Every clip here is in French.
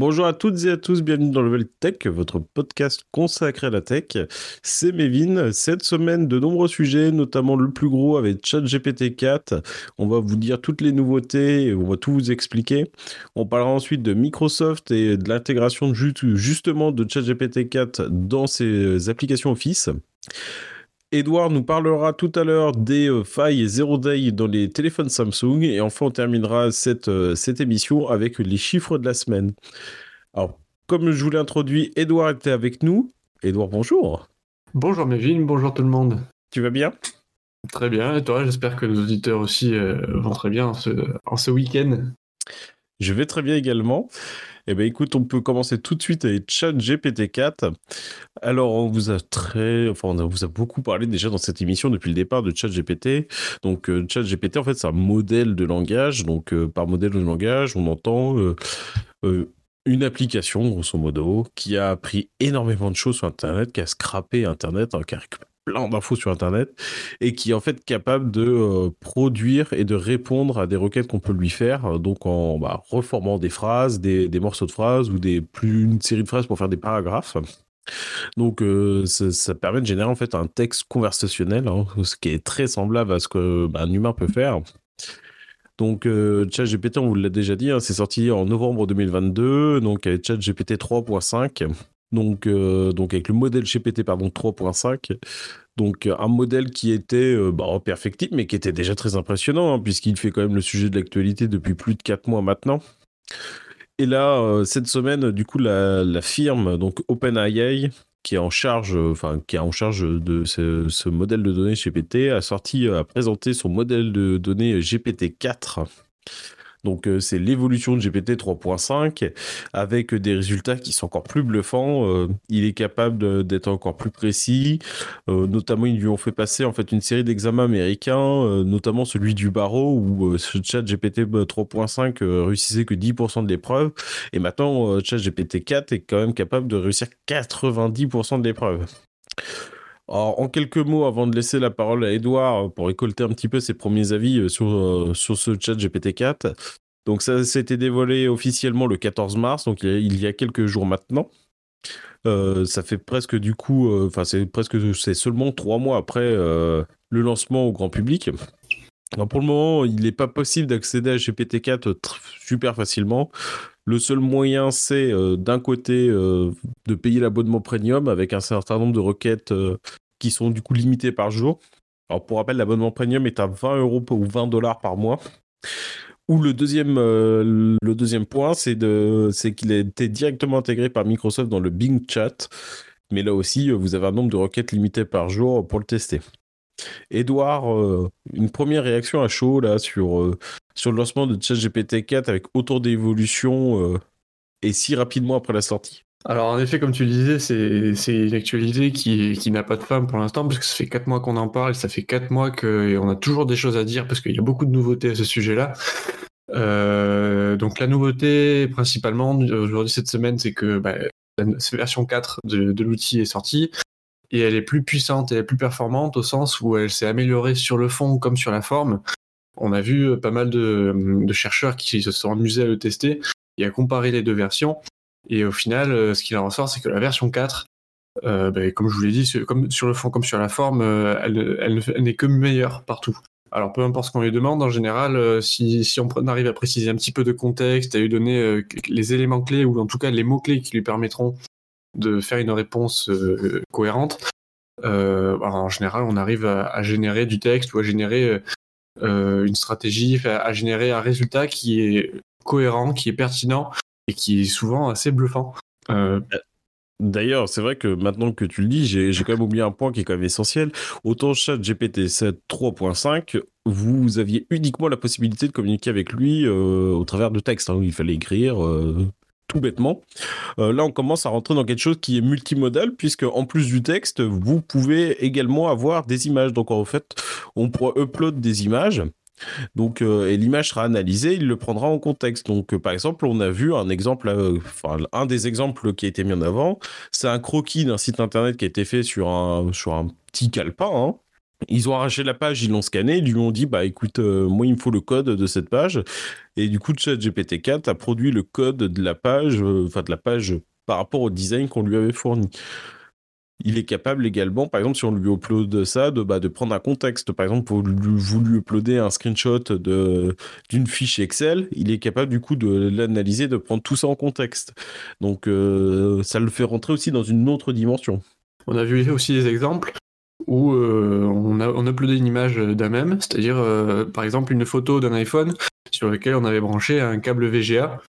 Bonjour à toutes et à tous, bienvenue dans Level Tech, votre podcast consacré à la tech. C'est Mévin. Cette semaine, de nombreux sujets, notamment le plus gros avec ChatGPT 4. On va vous dire toutes les nouveautés on va tout vous expliquer. On parlera ensuite de Microsoft et de l'intégration justement de ChatGPT 4 dans ses applications Office. Edouard nous parlera tout à l'heure des euh, failles zero day dans les téléphones Samsung. Et enfin, on terminera cette, euh, cette émission avec les chiffres de la semaine. Alors, comme je vous l'ai introduit, Edouard était avec nous. Edouard, bonjour. Bonjour Mévin, bonjour tout le monde. Tu vas bien? Très bien, et toi? J'espère que nos auditeurs aussi euh, vont très bien ce, en ce week-end. Je vais très bien également. Eh bien, écoute, on peut commencer tout de suite avec ChatGPT 4. Alors, on vous a très, enfin, on vous a beaucoup parlé déjà dans cette émission depuis le départ de ChatGPT. Donc, euh, ChatGPT, en fait, c'est un modèle de langage. Donc, euh, par modèle de langage, on entend euh, une application, grosso modo, qui a appris énormément de choses sur Internet, qui a scrappé Internet, hein, qui a plein d'infos sur Internet et qui est en fait capable de euh, produire et de répondre à des requêtes qu'on peut lui faire, euh, donc en bah, reformant des phrases, des, morceaux de phrases ou des plus une série de phrases pour faire des paragraphes. Donc euh, ça, permet de générer en fait un texte conversationnel, hein, ce qui est très semblable à ce qu'un bah, humain peut faire. Donc ChatGPT, on vous l'a déjà dit, hein, c'est sorti en novembre 2022, donc avec ChatGPT 3.5. Donc, euh, donc avec le modèle GPT pardon 3.5, donc un modèle qui était euh, bah, perfectible, mais qui était déjà très impressionnant, hein, puisqu'il fait quand même le sujet de l'actualité depuis plus de 4 mois maintenant. Et là, euh, cette semaine, du coup, la, firme, donc OpenAI, qui est en charge, enfin, qui en charge de ce, ce, modèle de données GPT, a sorti, a présenté son modèle de données GPT-4 donc euh, c'est l'évolution de GPT 3.5 avec des résultats qui sont encore plus bluffants. Euh, il est capable d'être encore plus précis. Euh, notamment, ils lui ont fait passer en fait une série d'examens américains, notamment celui du barreau où ce chat GPT 3.5 réussissait que 10% de l'épreuve. Et maintenant, chat GPT 4 est quand même capable de réussir 90% de l'épreuve. Alors, en quelques mots, avant de laisser la parole à Edouard pour récolter un petit peu ses premiers avis euh, sur, euh, sur ce chat GPT-4. Donc, ça, été dévoilé officiellement le 14 mars, donc il y a, quelques jours maintenant. Euh, ça fait presque du coup, enfin, c'est presque, c'est seulement trois mois après le lancement au grand public. Pour le moment, il n'est pas possible d'accéder à GPT-4 super facilement. Le seul moyen, c'est euh, d'un côté euh, de payer l'abonnement premium avec un certain nombre de requêtes euh, qui sont du coup limitées par jour. Alors pour rappel, l'abonnement premium est à 20 euros ou 20 dollars par mois. Ou le deuxième, le deuxième point, c'est qu'il a été directement intégré par Microsoft dans le Bing Chat. Mais là aussi, vous avez un nombre de requêtes limitées par jour pour le tester. Edouard, une première réaction à chaud là sur sur le lancement de ChatGPT 4 avec autant d'évolution euh, et si rapidement après la sortie? Alors en effet, comme tu le disais, c'est une actualité qui, qui n'a pas de fin pour l'instant, parce que ça fait 4 mois qu'on en parle, ça fait 4 mois qu'on a toujours des choses à dire, parce qu'il y a beaucoup de nouveautés à ce sujet-là. Euh, donc la nouveauté principalement aujourd'hui cette semaine, c'est que bah, la version 4 de, de l'outil est sortie, et elle est plus puissante et elle est plus performante au sens où elle s'est améliorée sur le fond comme sur la forme on a vu euh, pas mal de, chercheurs qui se sont amusés à le tester et à comparer les deux versions. Et au final, euh, ce qu'il en ressort, c'est que la version 4, euh, ben, comme je vous l'ai dit, comme sur le fond comme sur la forme, elle, n'est que meilleure partout. Alors peu importe ce qu'on lui demande, en général, si, on arrive à préciser un petit peu de contexte, à lui donner les éléments clés ou en tout cas les mots-clés qui lui permettront de faire une réponse cohérente, en général, on arrive à, générer du texte ou à générer euh, une stratégie à, générer un résultat qui est cohérent, qui est pertinent et qui est souvent assez bluffant. Euh, D'ailleurs, c'est vrai que maintenant que tu le dis, j'ai quand même oublié un point qui est quand même essentiel. Autant chat GPT 7 3.5, vous aviez uniquement la possibilité de communiquer avec lui euh, au travers de textes. Hein. Il fallait écrire, tout bêtement. Euh, là, on commence à rentrer dans quelque chose qui est multimodal, puisque en plus du texte, vous pouvez également avoir des images. Donc, en fait, on pourra upload des images. Donc, euh, et l'image sera analysée, il le prendra en contexte. Donc, euh, par exemple, on a vu un exemple, enfin, un des exemples qui a été mis en avant, c'est un croquis d'un site internet qui a été fait sur un, petit calepin. Hein. Ils ont arraché la page, ils l'ont scanné, ils lui ont dit bah écoute, moi il me faut le code de cette page. Et du coup, ChatGPT 4 a produit le code de la page, enfin de la page par rapport au design qu'on lui avait fourni il est capable également, par exemple, si on lui upload ça, de, bah, de prendre un contexte. Par exemple, pour vous lui uploader un screenshot d'une fiche Excel, il est capable du coup de l'analyser, de prendre tout ça en contexte. Donc, euh, ça le fait rentrer aussi dans une autre dimension. On a vu aussi des exemples où euh, on, a, on uploadé une image d'un même, c'est-à-dire euh, par exemple une photo d'un iPhone sur lequel on avait branché un câble VGA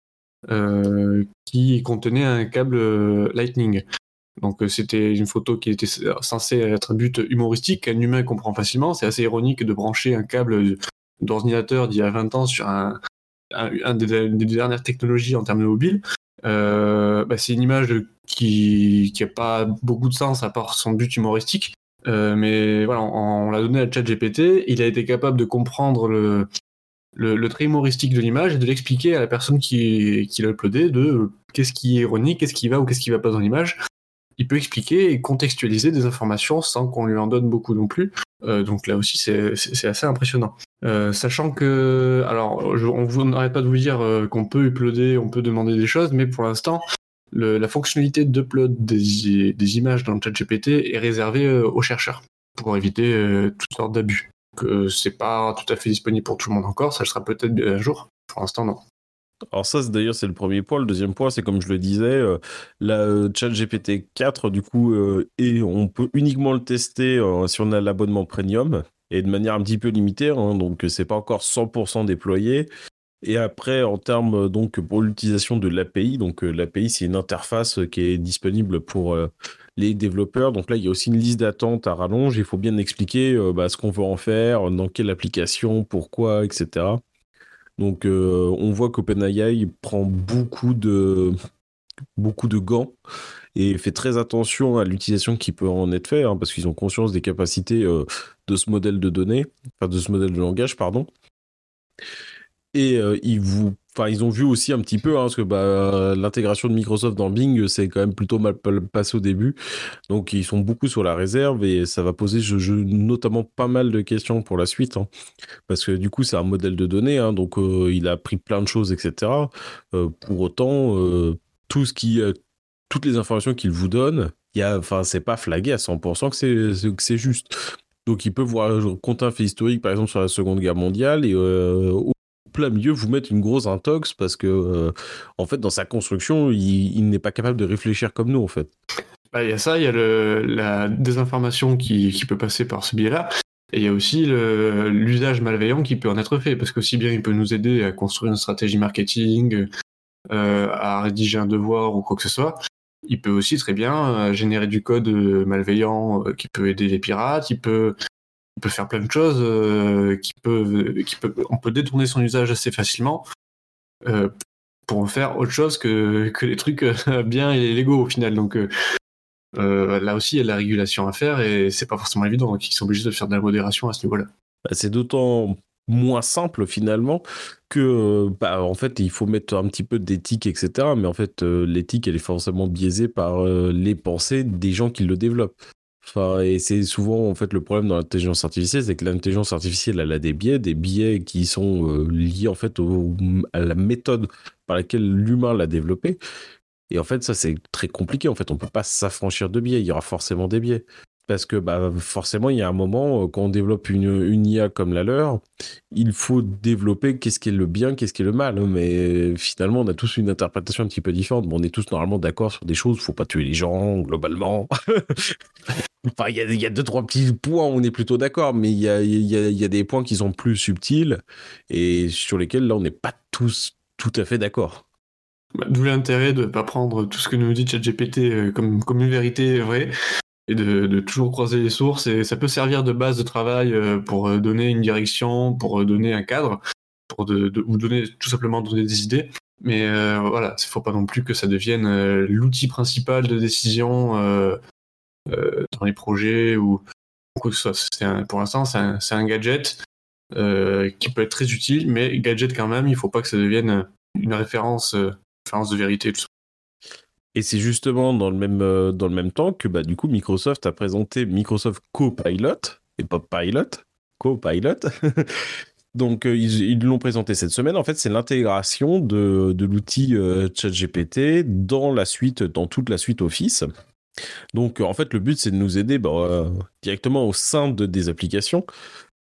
qui contenait un câble Lightning. Donc euh, c'était une photo qui était censée être un but humoristique qu'un humain comprend facilement. C'est assez ironique de brancher un câble d'ordinateur d'il y a 20 ans sur un, des, dernières technologies en termes de mobile. Euh, bah, c'est une image qui n'a pas beaucoup de sens à part son but humoristique. Euh, mais voilà, on, l'a donné à ChatGPT. Il a été capable de comprendre le, le, trait humoristique de l'image et de l'expliquer à la personne qui, qui l'a uploadé de qu'est-ce qui est ironique, qu'est-ce qui va ou qu'est-ce qui va pas dans l'image il peut expliquer et contextualiser des informations sans qu'on lui en donne beaucoup non plus. Euh, donc là aussi, c'est assez impressionnant. Euh, sachant que, alors, on vous n'arrête pas de vous dire euh, qu'on peut uploader, on peut demander des choses, mais pour l'instant, la fonctionnalité d'upload des, images dans le chat GPT est réservée aux chercheurs pour éviter toutes sortes d'abus. Donc, c'est pas tout à fait disponible pour tout le monde encore, ça le sera peut-être un jour. Pour l'instant, non. Alors ça, d'ailleurs, c'est le premier point. Le deuxième point, c'est comme je le disais, euh, la euh, ChatGPT 4, du coup, euh, on peut uniquement le tester si on a l'abonnement premium et de manière un petit peu limitée. Hein, donc, c'est pas encore 100% déployé. Et après, en termes donc pour l'utilisation de l'API, donc l'API, c'est une interface qui est disponible pour les développeurs. Donc là, il y a aussi une liste d'attente à rallonge. Il faut bien expliquer bah, ce qu'on veut en faire, dans quelle application, pourquoi, etc. Donc euh, on voit qu'OpenAI prend beaucoup de, beaucoup de gants et fait très attention à l'utilisation qui peut en être faite, hein, parce qu'ils ont conscience des capacités euh, de ce modèle de données, de ce modèle de langage, pardon. Et euh, ils vous Enfin, ils ont vu aussi un petit peu, hein, parce que bah, l'intégration de Microsoft dans Bing, c'est quand même plutôt mal passé au début. Donc, ils sont beaucoup sur la réserve et ça va poser notamment pas mal de questions pour la suite. Hein. parce que du coup, c'est un modèle de données, hein, donc euh, il a appris plein de choses, etc. Euh, pour autant, euh, tout ce qui, toutes les informations qu'il vous donne, il y c'est pas flagué à 100% que c'est juste. Donc, il peut voir, compter un fait historique, par exemple, sur la Seconde Guerre mondiale, et plein milieu vous mettre une grosse intox parce que euh, en fait dans sa construction il, n'est pas capable de réfléchir comme nous en fait. Bah, il y a ça, il y a la désinformation qui, peut passer par ce biais-là. Et il y a aussi l'usage malveillant qui peut en être fait, parce qu'aussi bien il peut nous aider à construire une stratégie marketing, euh, à rédiger un devoir ou quoi que ce soit. Il peut aussi très bien euh, générer du code malveillant qui peut aider les pirates. Il peut on peut faire plein de choses euh, on peut détourner son usage assez facilement euh, pour en faire autre chose que, que les trucs euh, bien et légaux au final. Donc là aussi, il y a de la régulation à faire et c'est pas forcément évident. Donc ils sont obligés de faire de la modération à ce niveau-là. Bah, c'est d'autant moins simple finalement que bah, en fait il faut mettre un petit peu d'éthique etc mais en fait l'éthique elle est forcément biaisée par les pensées des gens qui le développent et c'est souvent en fait le problème dans l'intelligence artificielle, c'est que l'intelligence artificielle elle a des biais, des biais qui sont euh, liés en fait à la méthode par laquelle l'humain l'a développé. Et en fait, ça c'est très compliqué. En fait, on peut pas s'affranchir de biais. Il y aura forcément des biais. Parce que bah, forcément, il y a un moment, euh, quand on développe une, IA comme la leur, il faut développer qu'est-ce qui est le bien, qu'est-ce qui est le mal. Mais finalement, on a tous une interprétation un petit peu différente. on est tous normalement d'accord sur des choses. Faut pas tuer les gens, globalement. Enfin, il y, a, deux, trois petits points où on est plutôt d'accord, mais il y a, des points qui sont plus subtils et sur lesquels, là, on n'est pas tous tout à fait d'accord. Bah, d'où l'intérêt de ne pas prendre tout ce que nous dit ChatGPT euh, comme, comme une vérité vraie et de, toujours croiser les sources. Et ça peut servir de base de travail euh, pour euh, donner une direction, pour donner un cadre, pour ou donner tout simplement donner des idées. Mais voilà, il ne faut pas non plus que ça devienne l'outil principal de décision euh, dans les projets ou quoi que ce soit. pour l'instant, c'est un, gadget euh, qui peut être très utile, mais gadget quand même, il ne faut pas que ça devienne une référence, euh, référence de vérité. Et c'est justement dans le même, dans le même temps que bah, du coup Microsoft a présenté Microsoft Copilot, et pas Pilot, Copilot. Donc, ils l'ont présenté cette semaine. En fait, c'est l'intégration de, de l'outil ChatGPT dans la suite, dans toute la suite Office. Donc, en fait, le but, c'est de nous aider bah, directement au sein de, des applications.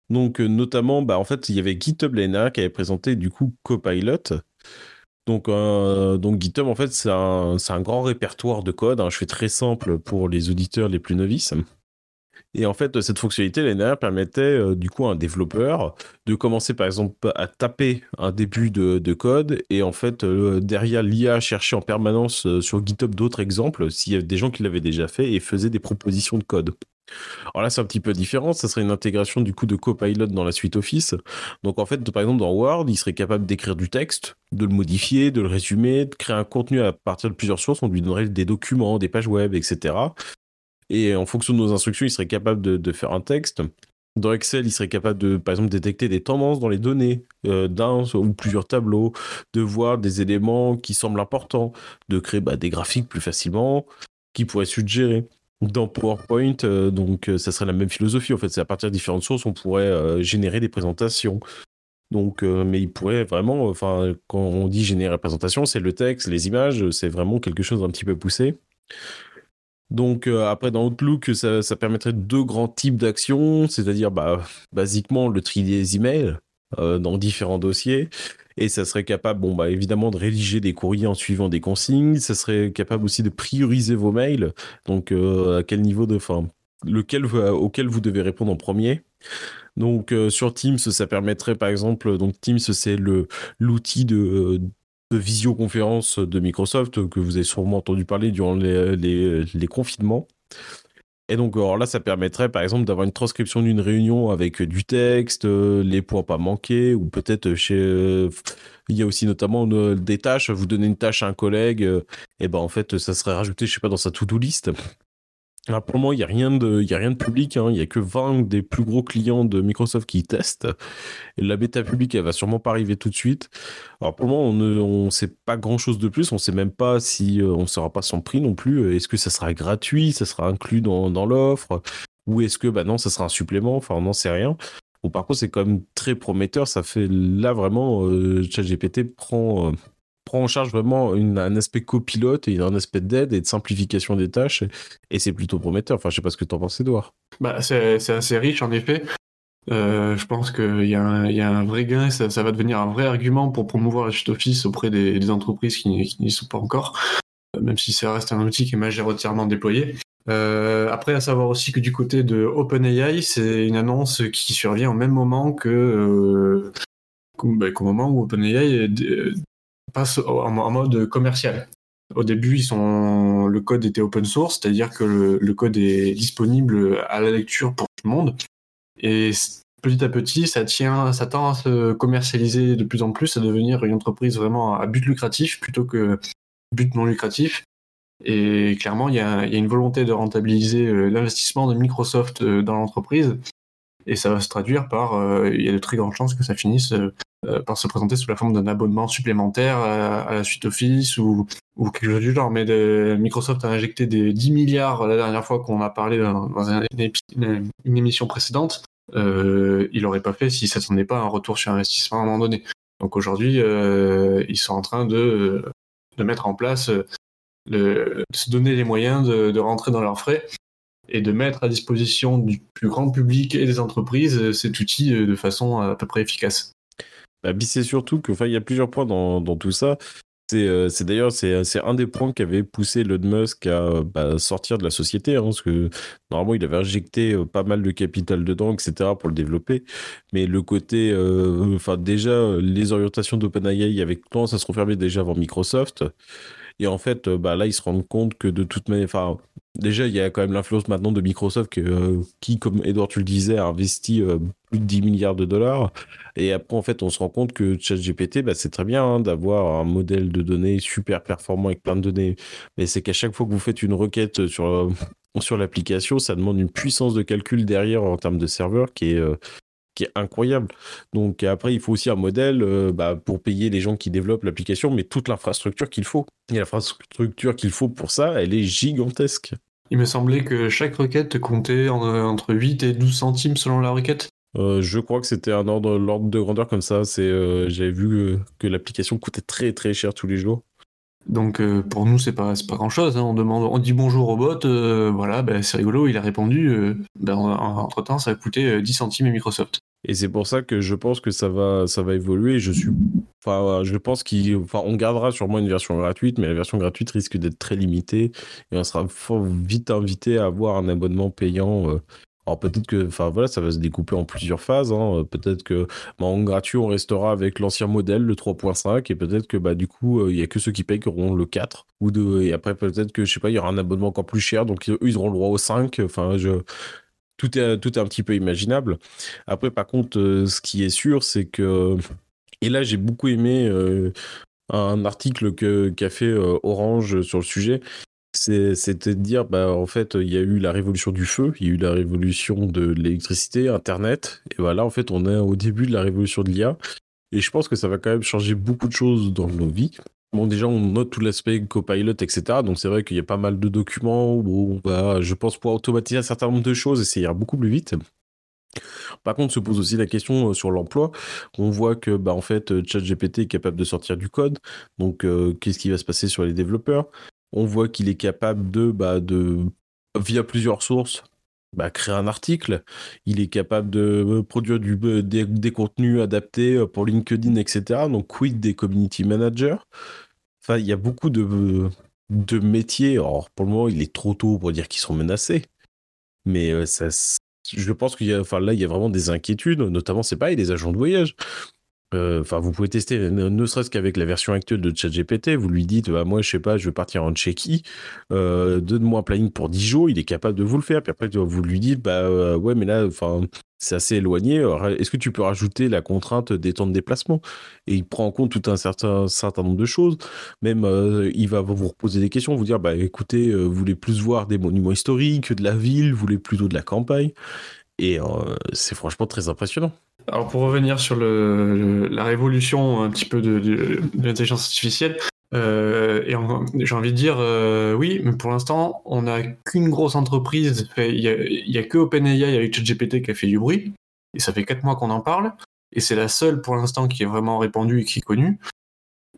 Donc, notamment, bah, en fait, il y avait GitHub l'année qui avait présenté du coup Copilot. Donc, donc GitHub, en fait, c'est un, grand répertoire de code. Hein. Je fais très simple pour les auditeurs les plus novices. Et en fait, cette fonctionnalité, l'année permettait euh, du coup à un développeur de commencer par exemple à taper un début de, code et en fait euh, derrière l'IA chercher en permanence euh, sur GitHub d'autres exemples s'il y avait des gens qui l'avaient déjà fait et faisaient des propositions de code. Alors là, c'est un petit peu différent. Ça serait une intégration du coup de Copilot dans la suite Office. Donc en fait, par exemple, dans Word, il serait capable d'écrire du texte, de le modifier, de le résumer, de créer un contenu à partir de plusieurs sources. On lui donnerait des documents, des pages web, etc. Et en fonction de nos instructions, il serait capable de, faire un texte. Dans Excel, il serait capable de, par exemple, détecter des tendances dans les données euh, d'un ou plusieurs tableaux, de voir des éléments qui semblent importants, de créer bah, des graphiques plus facilement, qui pourraient suggérer. Dans PowerPoint, euh, donc euh, ça serait la même philosophie. En fait, c'est à partir de différentes sources, on pourrait générer des présentations. Donc, mais il pourrait vraiment, enfin, quand on dit générer la présentation, c'est le texte, les images, c'est vraiment quelque chose d'un petit peu poussé. Donc euh, après dans Outlook, ça, permettrait deux grands types d'actions, c'est-à-dire bah, basiquement le tri des emails euh, dans différents dossiers, et ça serait capable, bon bah évidemment de rédiger des courriers en suivant des consignes, ça serait capable aussi de prioriser vos mails, donc euh, à quel niveau de, enfin lequel auquel vous devez répondre en premier. Donc sur Teams, ça permettrait par exemple, donc Teams c'est l'outil de visioconférence de Microsoft que vous avez sûrement entendu parler durant les, confinements. Et donc, alors là, ça permettrait par exemple d'avoir une transcription d'une réunion avec du texte, les points pas manqués, ou peut-être chez. Il y a aussi notamment des tâches. Vous donnez une tâche à un collègue, et ben en fait, ça serait rajouté, je sais pas, dans sa to-do list. Alors pour le moment, il n'y a, rien de, a rien de public. Hein. Il n'y a que 20 des plus gros clients de Microsoft qui testent. La bêta publique, elle va sûrement pas arriver tout de suite. Alors pour le moment, on ne sait pas grand-chose de plus. On ne sait même pas si euh, on ne saura pas son prix non plus. Est-ce que ça sera gratuit? Ça sera inclus dans, dans l'offre? Ou est-ce que bah non, ça sera un supplément? Enfin, on n'en sait rien. Bon, par contre, c'est quand même très prometteur. Ça fait là vraiment, euh, ChatGPT prend... Euh, prend en charge vraiment un aspect copilote et un aspect d'aide et de simplification des tâches. Et, c'est plutôt prometteur. Enfin, je sais pas ce que tu en penses, Edouard. Bah, c'est assez riche, en effet. Euh, je pense qu'il y, y, a un vrai gain, ça, va devenir un vrai argument pour promouvoir suite Office auprès des, entreprises qui, n'y sont pas encore, euh, même si ça reste un outil qui est majoritairement déployé. Euh, après, à savoir aussi que du côté de OpenAI, c'est une annonce qui survient au même moment que euh, bah, qu'au moment où OpenAI en, mode commercial. Au début, le code était open source, c'est-à-dire que le, code est disponible à la lecture pour tout le monde. Et petit à petit, ça tient, ça tend à se commercialiser de plus en plus, à devenir une entreprise vraiment à but lucratif plutôt que but non lucratif. Et clairement, il y a, une volonté de rentabiliser euh, l'investissement de Microsoft euh, dans l'entreprise. Et ça va se traduire par, euh, il y a de très grandes chances que ça finisse par se présenter sous la forme d'un abonnement supplémentaire à, la suite Office ou, quelque chose du genre. Mais Microsoft a injecté des 10 milliards la dernière fois qu'on a parlé dans, une, émission précédente. Euh, il n'aurait pas fait s'il ne s'attendait pas un retour sur investissement à un moment donné. Donc aujourd'hui, euh, ils sont en train de, de mettre en place, de se donner les moyens de, de, rentrer dans leurs frais et de mettre à disposition du plus grand public et des entreprises cet outil de façon à peu près efficace. Bah, c'est surtout que, il y a plusieurs points dans, tout ça. Euh, c'est d'ailleurs c'est un des points qui avait poussé Elon Musk à bah, sortir de la société, hein, parce que normalement il avait injecté euh, pas mal de capital dedans, etc. pour le développer. Mais le côté, euh, enfin déjà les orientations d'OpenAI avec tendance à se refermer déjà avant Microsoft. Et en fait, bah, là, ils se rendent compte que de toute manière, déjà, il y a quand même l'influence maintenant de Microsoft qui, comme Edouard, tu le disais, a investi plus de 10 milliards de dollars. Et après, en fait, on se rend compte que ChatGPT, bah, c'est très bien hein, d'avoir un modèle de données super performant avec plein de données. Mais c'est qu'à chaque fois que vous faites une requête sur, euh, sur l'application, ça demande une puissance de calcul derrière en termes de serveur qui est, euh, qui est incroyable. Donc après, il faut aussi un modèle euh, bah, pour payer les gens qui développent l'application, mais toute l'infrastructure qu'il faut. Et l'infrastructure qu'il faut pour ça, elle est gigantesque. Il me semblait que chaque requête comptait entre 8 et 12 centimes selon la requête. Euh, je crois que c'était un ordre, l'ordre de grandeur comme ça. C'est, euh, j'avais vu euh, que l'application coûtait très très cher tous les jours. Donc pour nous c'est pas pas grand chose. Hein. On demande, on dit bonjour au bot, voilà, ben, c'est rigolo, il a répondu. Ben, entre temps ça a coûté 10 centimes à Microsoft. Et c'est pour ça que je pense que ça va ça va évoluer. Je suis, enfin je pense qu'on enfin, gardera sûrement une version gratuite, mais la version gratuite risque d'être très limitée et on sera vite invité à avoir un abonnement payant alors peut-être que, enfin voilà, ça va se découper en plusieurs phases. Hein. Peut-être que bah, en gratuit, on restera avec l'ancien modèle, le 3.5, et peut-être que bah du coup, euh, il y a que ceux qui payent qui auront le 4 ou 2. Et après, peut-être que je sais pas, il y aura un abonnement encore plus cher, donc ils auront le droit au 5. Enfin, je tout est un petit peu imaginable. Après, par contre, euh, ce qui est sûr, c'est que et là, j'ai beaucoup aimé. Euh, un article qu'a fait Orange sur le sujet, c'était de dire, bah, en fait, il y a eu la révolution du feu, il y a eu la révolution de l'électricité, Internet, et voilà, en fait, on est au début de la révolution de l'IA. Et je pense que ça va quand même changer beaucoup de choses dans nos vies. Bon, déjà, on note tout l'aspect copilot, etc. Donc, c'est vrai qu'il y a pas mal de documents où on je pense, pouvoir automatiser un certain nombre de choses et ça ira beaucoup plus vite. Par contre, se pose aussi la question euh, sur l'emploi. On voit que, bah, en fait, ChatGPT est capable de sortir du code. Donc, euh, qu'est-ce qui va se passer sur les développeurs? On voit qu'il est capable de, bah, de, via plusieurs sources, bah, créer un article. Il est capable de produire du, des, contenus adaptés pour LinkedIn, etc. Donc, quid des community managers? Enfin, il y a beaucoup de, métiers. Alors, pour le moment, il est trop tôt pour dire qu'ils sont menacés. Mais euh, ça, je pense qu'il y a, enfin, là, il y a vraiment des inquiétudes. Notamment, c'est pareil, les agents de voyage. Euh, enfin, vous pouvez tester, ne, serait-ce qu'avec la version actuelle de ChatGPT, vous lui dites, bah, moi, je sais pas, je veux partir en Tchéquie, euh, donne-moi un planning pour 10 jours, il est capable de vous le faire. Puis après, vous lui dites, bah, euh, ouais, mais là, enfin, c'est assez éloigné. Est-ce que tu peux rajouter la contrainte des temps de déplacement? Et il prend en compte tout un certain, nombre de choses. Même, il va vous reposer des questions, vous dire, bah, écoutez, vous voulez plus voir des monuments historiques, de la ville, vous voulez plutôt de la campagne? Et c'est franchement très impressionnant. Alors pour revenir sur la révolution un petit peu de, l'intelligence artificielle, euh, j'ai envie de dire euh, oui, mais pour l'instant, on n'a qu'une grosse entreprise. Il n'y a, que OpenAI avec ChatGPT qui a fait du bruit, et ça fait 4 mois qu'on en parle, et c'est la seule pour l'instant qui est vraiment répandue et qui est connue.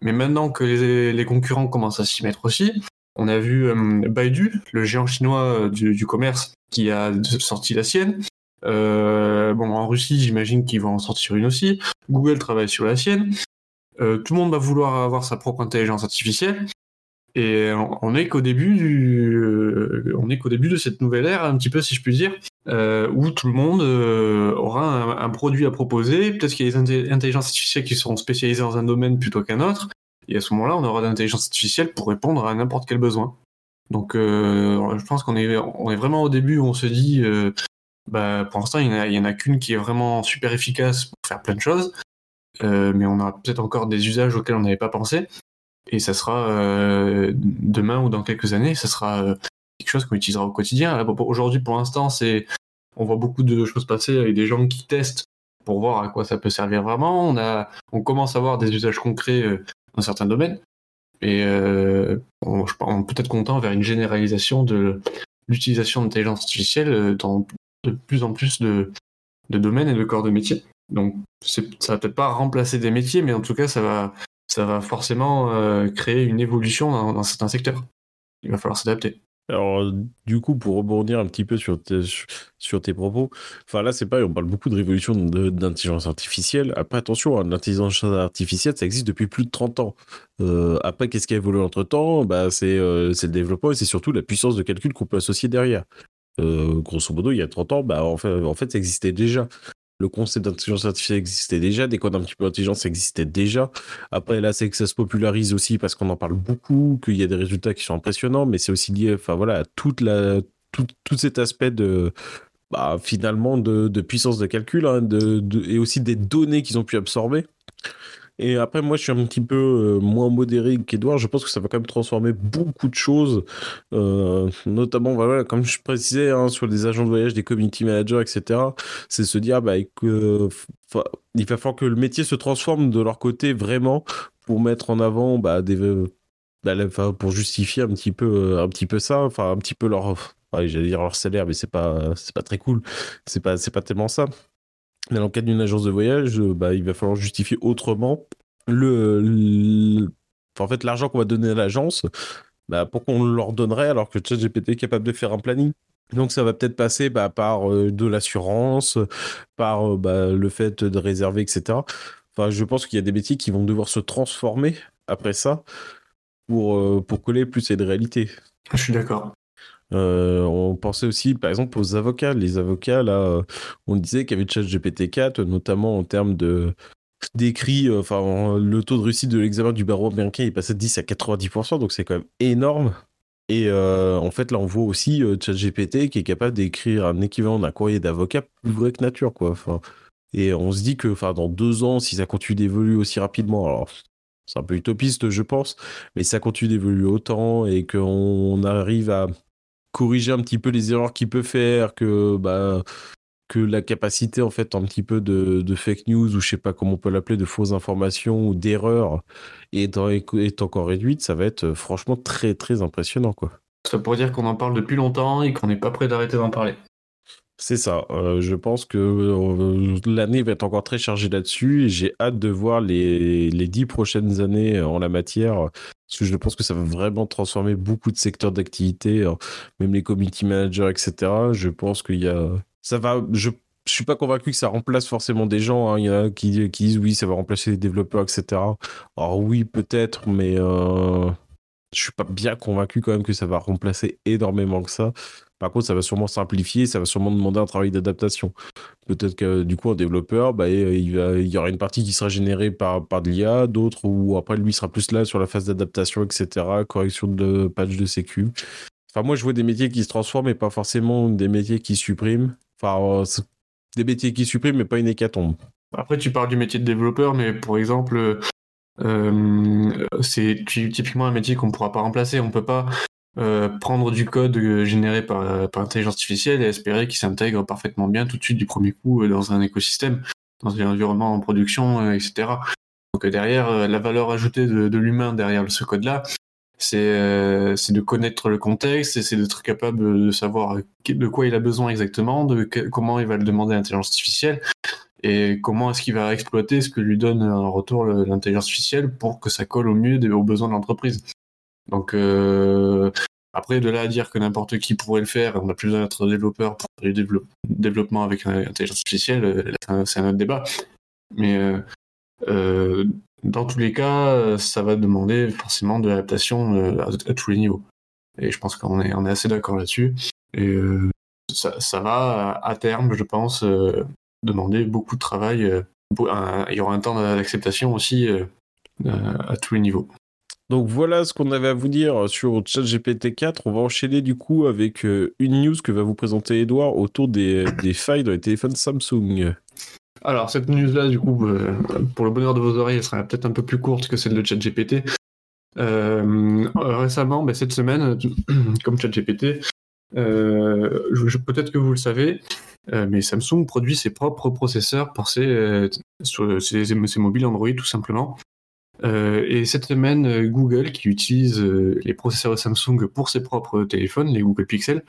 Mais maintenant que les, concurrents commencent à s'y mettre aussi, on a vu euh, Baidu, le géant chinois du, commerce, qui a sorti la sienne. Euh, bon, en Russie, j'imagine qu'ils vont en sortir une aussi. Google travaille sur la sienne. Euh, tout le monde va vouloir avoir sa propre intelligence artificielle. Et on est qu'au début euh, on est qu'au début de cette nouvelle ère, un petit peu si je puis dire, où tout le monde aura un, produit à proposer. Peut-être qu'il y a des intelligences artificielles qui seront spécialisées dans un domaine plutôt qu'un autre. Et à ce moment-là, on aura l'intelligence artificielle pour répondre à n'importe quel besoin. Donc, je pense qu'on est, on est vraiment au début où on se dit, bah, pour l'instant, il n'y en a, qu'une qui est vraiment super efficace pour faire plein de choses. Euh, mais on a peut-être encore des usages auxquels on n'avait pas pensé. Et ça sera euh, demain ou dans quelques années, ça sera euh, quelque chose qu'on utilisera au quotidien. Aujourd'hui, pour l'instant, c'est on voit beaucoup de choses passer avec des gens qui testent pour voir à quoi ça peut servir vraiment. On a, on commence à voir des usages concrets dans certains domaines. Et on, peut être content vers une généralisation de l'utilisation d'intelligence artificielle dans de plus en plus de, domaines et de corps de métier. Donc ça va peut-être pas remplacer des métiers, mais en tout cas ça va, ça va forcément euh, créer une évolution dans, certains secteurs. Il va falloir s'adapter. Alors, du coup, pour rebondir un petit peu sur tes, propos, enfin là, c'est pas, on parle beaucoup de révolution d'intelligence artificielle. Après, attention, hein, l'intelligence artificielle, ça existe depuis plus de 30 ans. Euh, après, qu'est-ce qui a évolué entre temps bah, euh, C'est le développement et c'est surtout la puissance de calcul qu'on peut associer derrière. Euh, grosso modo, il y a 30 ans, bah, en, fait, en fait, ça existait déjà. Le concept d'intelligence artificielle existait déjà, des codes un petit peu d'intelligence existaient déjà. Après, là, c'est que ça se popularise aussi parce qu'on en parle beaucoup, qu'il y a des résultats qui sont impressionnants, mais c'est aussi lié, voilà, à toute la, tout, tout cet aspect de, bah, finalement, de, puissance de calcul hein, de, et aussi des données qu'ils ont pu absorber. Et après, moi, je suis un petit peu euh, moins modéré qu'Edouard. Je pense que ça va quand même transformer beaucoup de choses, euh, notamment, voilà, comme je précisais, hein, sur les agents de voyage, des community managers, etc. C'est se dire bah, il va falloir que le métier se transforme de leur côté vraiment pour mettre en avant bah, des, bah, pour justifier un petit peu, un petit peu ça, enfin un petit peu leur j'allais dire leur salaire, mais c'est pas, c'est pas très cool. C'est pas, c'est pas tellement ça. Mais dans le cadre d'une agence de voyage, bah, il va falloir justifier autrement le, en fait, l'argent qu'on va donner à l'agence, bah, pour qu'on leur donnerait alors que ChatGPT est capable de faire un planning. Donc ça va peut-être passer bah, par euh, de l'assurance, par euh, bah, le fait de réserver, etc. Enfin, je pense qu'il y a des métiers qui vont devoir se transformer après ça pour, euh, pour coller plus de réalité. Je suis d'accord. On pensait aussi, par exemple, aux avocats. Les avocats, là, on disait qu'il y avait ChatGPT 4, notamment en termes de, d'écrit, enfin, le taux de réussite de l'examen du barreau américain est passé de 10 à 90%, donc c'est quand même énorme. Et euh, en fait, là, on voit aussi euh, ChatGPT qui est capable d'écrire un équivalent d'un courrier d'avocat plus vrai que nature, quoi. Enfin, et on se dit que, enfin, dans deux ans, si ça continue d'évoluer aussi rapidement, alors c'est un peu utopiste, je pense, mais ça continue d'évoluer autant et qu'on arrive à corriger un petit peu les erreurs qu'il peut faire, que bah que la capacité en fait un petit peu de, fake news ou je sais pas comment on peut l'appeler de fausses informations ou d'erreurs est, est, encore réduite, ça va être euh, franchement très très impressionnant quoi. Ça pourrait dire qu'on en parle depuis longtemps et qu'on n'est pas prêt d'arrêter d'en parler. C'est ça. Euh, je pense que euh, l'année va être encore très chargée là-dessus et j'ai hâte de voir les, les dix prochaines années en la matière parce que je pense que ça va vraiment transformer beaucoup de secteurs d'activité, même les community managers, etc. Je pense qu'il y a ça va. Je je suis pas convaincu que ça remplace forcément des gens. Hein. Il y en a qui, qui, disent oui, ça va remplacer les développeurs, etc. Alors oui, peut-être, mais euh, je suis pas bien convaincu quand même que ça va remplacer énormément que ça. Par contre, ça va sûrement simplifier, ça va sûrement demander un travail d'adaptation. Peut-être que du coup, un développeur, bah, il, y aura une partie qui sera générée par, par de l'IA, d'autres où après lui sera plus là sur la phase d'adaptation, etc., correction de patch de sécu. Enfin, moi, je vois des métiers qui se transforment et pas forcément des métiers qui suppriment. Enfin, euh, des métiers qui suppriment, mais pas une hécatombe. Après, tu parles du métier de développeur, mais pour exemple, euh, c'est typiquement un métier qu'on ne pourra pas remplacer. On peut pas euh, prendre du code généré par, par intelligence artificielle et espérer qu'il s'intègre parfaitement bien tout de suite du premier coup dans un écosystème, dans un environnement en production, etc. Donc derrière, la valeur ajoutée de, de l'humain derrière ce code-là, euh, c'est de connaître le contexte et c'est d'être capable de savoir de quoi il a besoin exactement, de comment il va le demander à l'intelligence artificielle et comment est-ce qu'il va exploiter ce que lui donne en retour l'intelligence artificielle pour que ça colle au mieux aux besoins de l'entreprise. Donc euh, après, de là à dire que n'importe qui pourrait le faire, on a plus besoin d'être développeur pour faire du développement avec l'intelligence artificielle, euh, c'est un autre débat. Mais dans tous les cas, euh, ça va demander forcément de l'adaptation euh, à, tous les niveaux. Et je pense qu'on est, on est assez d'accord là-dessus. Et euh, ça, va, à terme, je pense, demander beaucoup de travail. il y aura un temps d'acceptation aussi à tous les niveaux. Donc voilà ce qu'on avait à vous dire sur ChatGPT 4. On va enchaîner du coup avec une news que va vous présenter Edouard autour des, des failles dans les téléphones Samsung. Alors, cette news-là, du coup, euh, pour le bonheur de vos oreilles, elle sera peut-être un peu plus courte que celle de ChatGPT. Euh, récemment, ben, cette semaine, comme ChatGPT, euh, peut-être que vous le savez, mais Samsung produit ses propres processeurs pour ses, ses, mobiles Android, tout simplement. Et cette semaine, Google, qui utilise les processeurs de Samsung pour ses propres téléphones, les Google Pixel,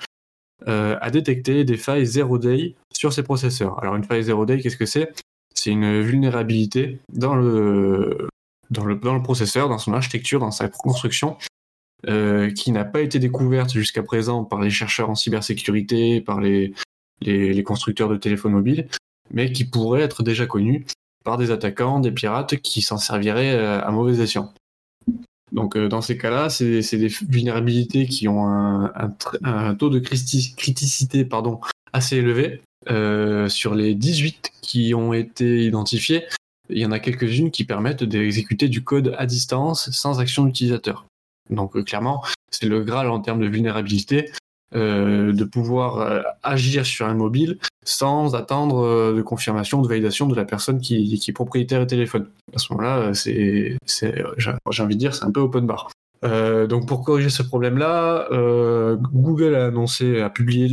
a détecté des failles zero day sur ces processeurs. Alors une faille zero day, qu'est-ce que c'est? C'est une vulnérabilité dans le, dans, le, dans le processeur, dans son architecture, dans sa construction, euh, qui n'a pas été découverte jusqu'à présent par les chercheurs en cybersécurité, par les, les, constructeurs de téléphones mobiles, mais qui pourrait être déjà connue par des attaquants, des pirates qui s'en serviraient euh, à mauvais escient. Donc euh, dans ces cas-là, c'est des vulnérabilités qui ont un, taux de criticité pardon, assez élevé euh, sur les 18 qui ont été identifiés, il y en a quelques-unes qui permettent d'exécuter du code à distance sans action d'utilisateur. Donc clairement, c'est le Graal en termes de vulnérabilité, de pouvoir agir sur un mobile sans attendre de confirmation, de validation de la personne qui, est propriétaire du téléphone. À ce moment-là, c'est, j'ai envie de dire, c'est un peu open bar. donc pour corriger ce problème-là, Google a annoncé, a publié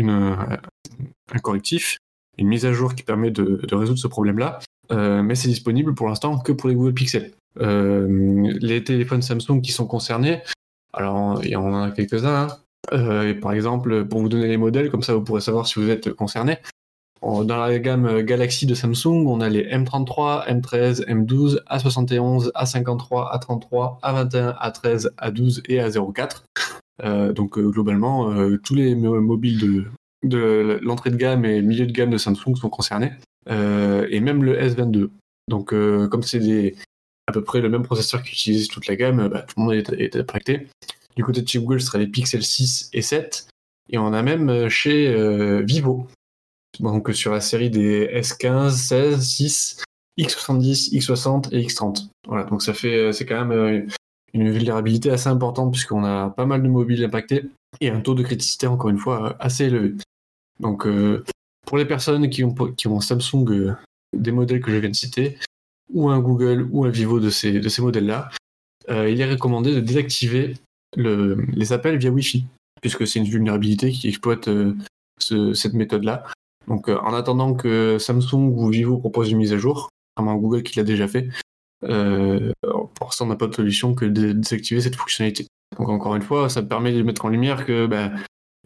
un correctif, une mise à jour qui permet de, résoudre ce problème-là, euh, mais c'est disponible pour l'instant que pour les Google Pixel. Euh, les téléphones Samsung qui sont concernés, alors il y en a quelques-uns, hein. Et par exemple, pour vous donner les modèles, comme ça vous pourrez savoir si vous êtes concerné. Dans la gamme Galaxy de Samsung, on a les M33, M13, M12, A71, A53, A33, A21, A13, A12 et A04. donc globalement, tous les mobiles de, l'entrée de gamme et milieu de gamme de Samsung sont concernés, euh, et même le S22. Donc, euh, comme c'est à peu près le même processeur qu'utilise toute la gamme, bah, tout le monde est, est affecté. Du côté de chez Google, ce sera les Pixel 6 et 7, et on a même euh, chez Vivo, donc sur la série des S15, 16, 6, X70, X60 et X30. Voilà, donc ça fait, c'est quand même une vulnérabilité assez importante puisqu'on a pas mal de mobiles impactés et un taux de criticité encore une fois assez élevé. Donc, euh, pour les personnes qui ont, qui ont Samsung euh, des modèles que je viens de citer, ou un Google ou un Vivo de ces, de ces modèles-là, euh, il est recommandé de désactiver le, les appels via Wi-Fi, puisque c'est une vulnérabilité qui exploite cette méthode-là. Donc, en attendant que Samsung ou Vivo propose une mise à jour, vraiment Google qui l'a déjà fait, pour l'instant, on n'a pas de solution que de désactiver cette fonctionnalité. Donc, encore une fois, ça permet de mettre en lumière que ben,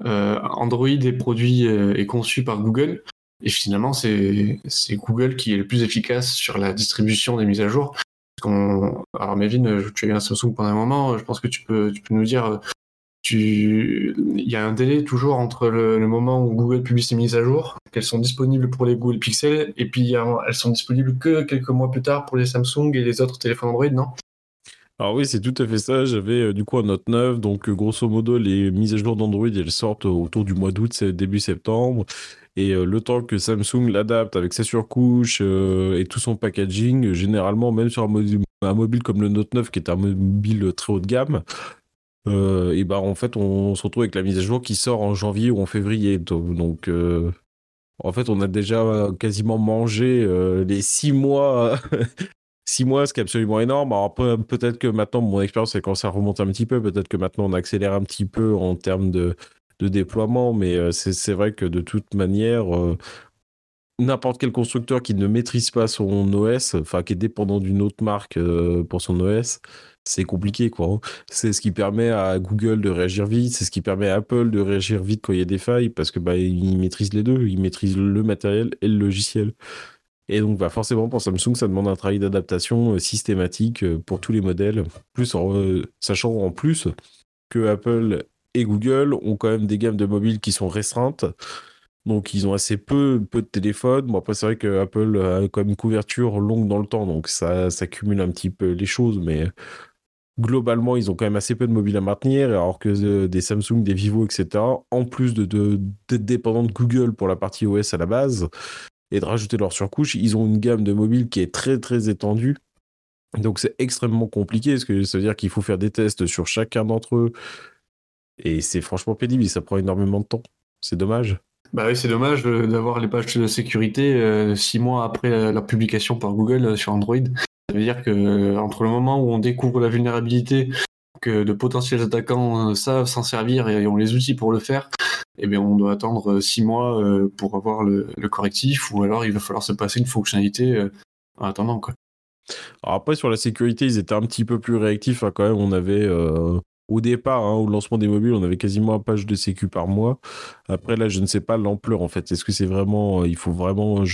euh, Android est produit euh, et conçu par Google. Et finalement, c'est Google qui est le plus efficace sur la distribution des mises à jour. Alors, Mevin, tu as eu un Samsung pendant un moment, je pense que tu peux, nous dire, tu... il y a un délai toujours entre le, moment où Google publie ses mises à jour, qu'elles sont disponibles pour les Google Pixel, et puis elles sont disponibles que quelques mois plus tard pour les Samsung et les autres téléphones Android, non? Alors oui, c'est tout à fait ça. J'avais euh, du coup un Note 9, donc euh, grosso modo les mises à jour d'Android elles sortent autour du mois d'août, début septembre. Et euh, le temps que Samsung l'adapte avec sa surcouche et tout son packaging, généralement même sur un, mobile comme le Note 9 qui est un mobile très haut de gamme, et bah en fait on, se retrouve avec la mise à jour qui sort en janvier ou en février. Donc en fait on a déjà quasiment mangé les six mois six mois, ce qui est absolument énorme. Alors peut-être que maintenant, mon expérience, c'est quand ça remonte un petit peu, peut-être que maintenant on accélère un petit peu en termes de, déploiement, mais euh, c'est vrai que de toute manière, euh, n'importe quel constructeur qui ne maîtrise pas son OS, enfin qui est dépendant d'une autre marque euh, pour son OS, c'est compliqué quoi. Hein. C'est ce qui permet à Google de réagir vite, c'est ce qui permet à Apple de réagir vite quand il y a des failles parce que bah ils maîtrisent les deux, ils maîtrisent le matériel et le logiciel. Et donc, bah, forcément, pour Samsung, ça demande un travail d'adaptation systématique pour tous les modèles. Plus euh, sachant en plus que Apple Google ont quand même des gammes de mobiles qui sont restreintes. Donc, ils ont assez peu, peu de téléphones. Bon, après, c'est vrai que Apple a quand même une couverture longue dans le temps, donc ça, ça cumule un petit peu les choses, mais globalement, ils ont quand même assez peu de mobiles à maintenir, alors que des Samsung, des Vivo, etc., en plus de, d'être dépendants de Google pour la partie OS à la base, et de rajouter leur surcouche. Ils ont une gamme de mobiles qui est très très étendue. Donc c'est extrêmement compliqué, parce que ça veut dire qu'il faut faire des tests sur chacun d'entre eux. Et c'est franchement pénible, et ça prend énormément de temps. C'est dommage. Bah oui, c'est dommage d'avoir les pages de sécurité euh, six mois après la, publication par Google euh, sur Android. Ça veut dire que euh, entre le moment où on découvre la vulnérabilité, que de potentiels attaquants savent s'en servir et ont les outils pour le faire, eh bien, on doit attendre euh, six mois euh, pour avoir le, correctif, ou alors il va falloir se passer une fonctionnalité euh, en attendant. Quoi. Alors après, sur la sécurité, ils étaient un petit peu plus réactifs. Hein, quand même, on avait au départ, hein, au lancement des mobiles, on avait quasiment un page de sécu par mois. Après, là, je ne sais pas l'ampleur en fait. Est-ce que c'est vraiment, il faut vraiment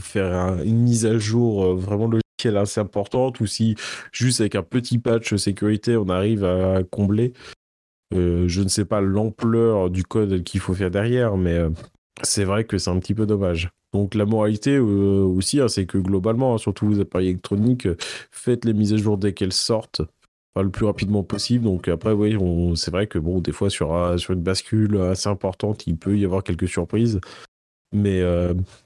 faire une mise à jour vraiment logicielle assez importante, ou si juste avec un petit patch sécurité, on arrive à combler? Euh, je ne sais pas l'ampleur du code qu'il faut faire derrière, mais euh, c'est vrai que c'est un petit peu dommage. Donc la moralité euh, aussi, hein, c'est que globalement, hein, surtout vos appareils électroniques, faites les mises à jour dès qu'elles sortent. Le plus rapidement possible. Donc après, oui, c'est vrai que bon, des fois sur, une bascule assez importante, il peut y avoir quelques surprises. Mais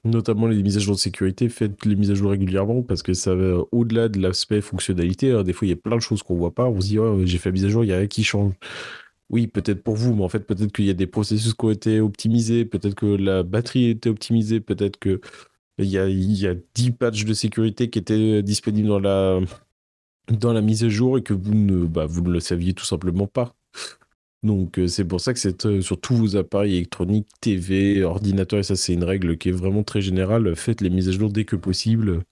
notamment les mises à jour de sécurité, faites les mises à jour régulièrement parce que ça va au-delà de l'aspect fonctionnalité. Hein. des fois, il y a plein de choses qu'on voit pas. On se dit, oh, j'ai fait la mise à jour, il y a rien qui change. Oui, peut-être pour vous, mais en fait, peut-être qu'il y a des processus qui ont été optimisés, peut-être que la batterie a été optimisée, peut-être que il y a, il 10 patchs de sécurité qui étaient disponibles dans la, dans la mise à jour et que vous ne, bah, vous ne le saviez tout simplement pas. Donc euh, c'est pour ça que c'est euh, sur tous vos appareils électroniques, TV, ordinateur, et ça c'est une règle qui est vraiment très générale, faites les mises à jour dès que possible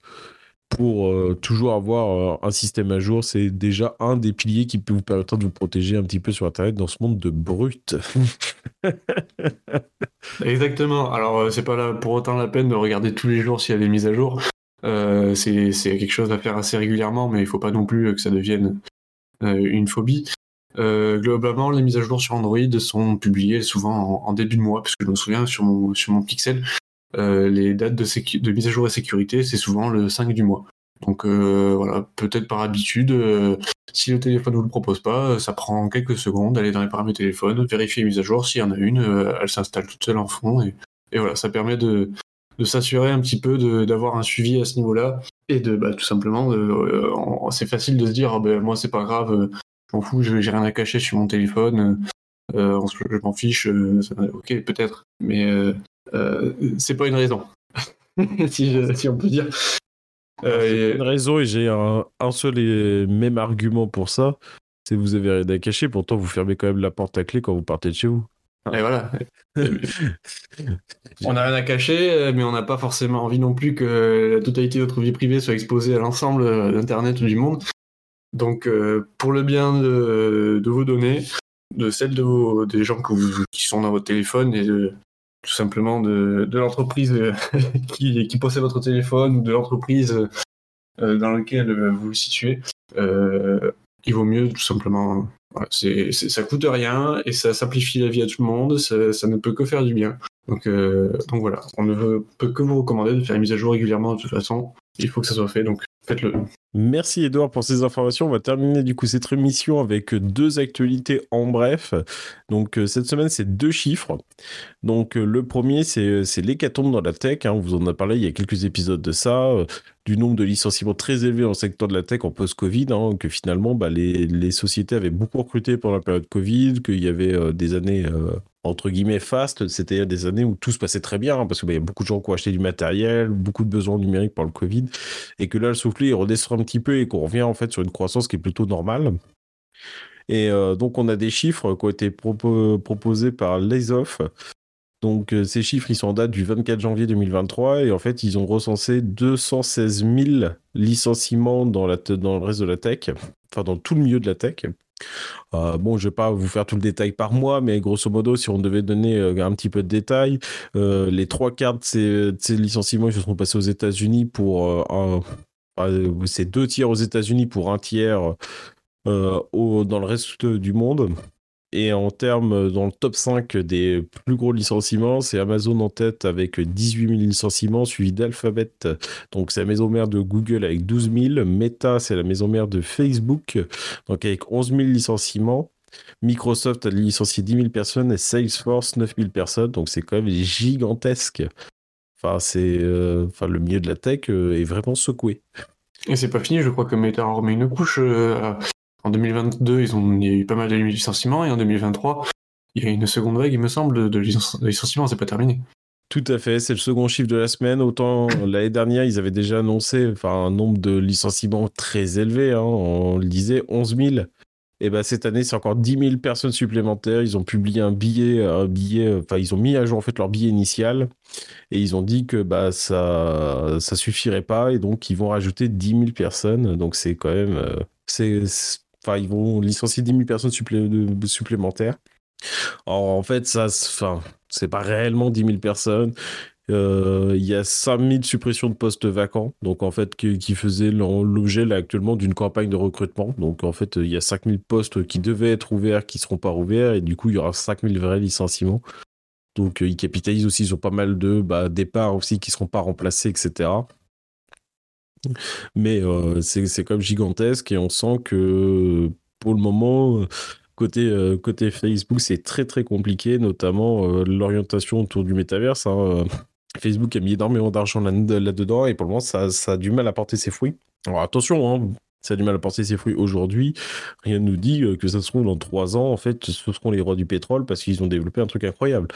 pour euh, toujours avoir un système à jour. C'est déjà un des piliers qui peut vous permettre de vous protéger un petit peu sur Internet dans ce monde de brut. Exactement. Alors, c'est pas pour autant la peine de regarder tous les jours s'il y a des mises à jour. C'est quelque chose à faire assez régulièrement, mais il faut pas non plus que ça devienne une phobie. Euh, globalement, les mises à jour sur Android sont publiées souvent en, début de mois, parce que je me souviens sur mon, sur mon Pixel, euh, les dates de, de, mise à jour et sécurité, c'est souvent le 5 du mois. Donc euh, voilà, peut-être par habitude, si le téléphone ne vous le propose pas, ça prend quelques secondes d'aller dans les paramètres téléphone, vérifier les mises à jour, s'il y en a une, elle s'installe toute seule en fond, et voilà, ça permet de, de s'assurer un petit peu d'avoir un suivi à ce niveau-là, et de bah, tout simplement, c'est facile de se dire, ah, ben, moi c'est pas grave, je m'en fous, j'ai rien à cacher sur mon téléphone, euh, je m'en fiche, euh, ok, peut-être, mais euh, c'est pas une raison, si, on peut dire. une raison et j'ai un, seul et même argument pour ça, c'est que vous avez rien à cacher, pourtant vous fermez quand même la porte à clé quand vous partez de chez vous. Et voilà. on n'a rien à cacher, mais on n'a pas forcément envie non plus que la totalité de notre vie privée soit exposée à l'ensemble d'Internet ou du monde. Donc, euh, pour le bien de, vos données, de celles de des gens qui sont dans votre téléphone et tout simplement de, l'entreprise euh, qui, possède votre téléphone ou de l'entreprise euh, dans laquelle vous vous situez, il vaut mieux tout simplement. Voilà, c'est, ça coûte rien et ça simplifie la vie à tout le monde, ça, ne peut que faire du bien. Donc, donc voilà, on ne peut que vous recommander de faire une mise à jour régulièrement de toute façon. Il faut que ça soit fait, donc faites-le. Merci Edouard pour ces informations. On va terminer du coup cette émission avec deux actualités en bref. Donc euh, cette semaine, c'est deux chiffres. Donc euh, le premier, c'est l'hécatombe dans la tech. Hein. On vous en a parlé il y a quelques épisodes de ça, euh, du nombre de licenciements très élevés dans le secteur de la tech en post-Covid, hein, que finalement bah, les, les, sociétés avaient beaucoup recruté pendant la période Covid, qu'il y avait des années entre guillemets fast, c'était des années où tout se passait très bien, hein, parce qu'il y a beaucoup de gens qui ont acheté du matériel, beaucoup de besoins numériques par le Covid, et que là, le soufflet redescend un petit peu et qu'on revient en fait sur une croissance qui est plutôt normale. Et euh, donc, on a des chiffres qui ont été proposés par l'ESOF. Donc, euh, ces chiffres, ils sont en date du 24 janvier 2023 et en fait, ils ont recensé 216 000 licenciements dans, dans le reste de la tech, enfin, dans tout le milieu de la tech. Euh, bon, je vais pas vous faire tout le détail par mois, mais grosso modo, si on devait donner euh, un petit peu de détails, euh, les trois quarts de ces, licenciements se sont passés aux États-Unis pour c'est deux tiers aux États-Unis pour un tiers dans le reste du monde. Et en termes, euh, dans le top 5 des plus gros licenciements, c'est Amazon en tête avec 18 000 licenciements, suivi d'Alphabet. Donc, c'est la maison mère de Google avec 12 000. Meta, c'est la maison mère de Facebook, donc avec 11 000 licenciements. Microsoft a licencié 10 000 personnes et Salesforce 9 000 personnes. Donc, c'est quand même gigantesque. Enfin, c'est, euh, enfin, le milieu de la tech euh, est vraiment secoué. Et c'est pas fini, je crois que Meta en remet une couche en 2022, ils ont, il y a eu pas mal de licenciements et en 2023, il y a une seconde vague, il me semble, de, licenciements, c'est pas terminé. Tout à fait, c'est le second chiffre de la semaine. Autant l'année dernière, ils avaient déjà annoncé un nombre de licenciements très élevé. Hein. on le disait, 11 000. Et ben cette année, c'est encore 10 000 personnes supplémentaires. Ils ont publié un billet, un billet, enfin ils ont mis à jour en fait leur billet initial et ils ont dit que bah ça ça suffirait pas et donc ils vont rajouter 10 000 personnes. Donc c'est quand même euh, c'est Enfin, ils vont licencier 10 000 personnes supplémentaires. en fait, ça, enfin, c'est pas réellement 10 000 personnes. Euh, il y a 5000 suppressions de postes vacants, donc en fait, qui, faisaient l'objet actuellement d'une campagne de recrutement. Donc en fait, il y a 5000 postes qui devaient être ouverts, qui seront pas ouverts, et du coup, il y aura 5000 vrais licenciements. Donc ils capitalisent aussi, ont pas mal de bah, départs aussi qui seront pas remplacés, etc. Mais euh, c'est quand même gigantesque et on sent que pour le moment, côté, euh, Facebook, c'est très très compliqué, notamment euh, l'orientation autour du métaverse. Hein. Facebook a mis énormément d'argent là-dedans et pour le moment, ça, ça, a du mal à porter ses fruits. Alors attention, hein, ça a du mal à porter ses fruits aujourd'hui. Rien ne nous dit que ça se trouve dans trois ans, en fait, ce seront les rois du pétrole parce qu'ils ont développé un truc incroyable.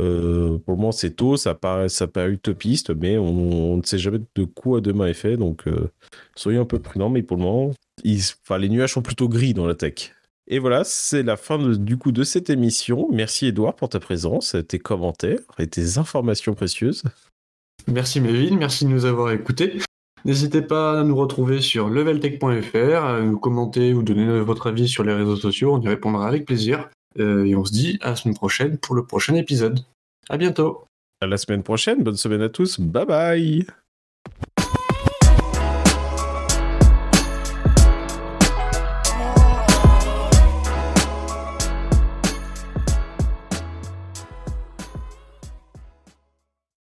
Euh, pour le moment, c'est tôt, ça paraît, ça paraît utopiste, mais on, ne sait jamais de quoi demain est fait. Donc, euh, soyez un peu prudents. Mais pour le moment, les nuages sont plutôt gris dans la tech. Et voilà, c'est la fin du coup de cette émission. Merci Edouard pour ta présence, tes commentaires et tes informations précieuses. Merci Méville, merci de nous avoir écoutés. N'hésitez pas à nous retrouver sur leveltech.fr, à nous commenter ou donner votre avis sur les réseaux sociaux, on y répondra avec plaisir. Euh, et on se dit à la semaine prochaine pour le prochain épisode. À bientôt. À la semaine prochaine, bonne semaine à tous, bye bye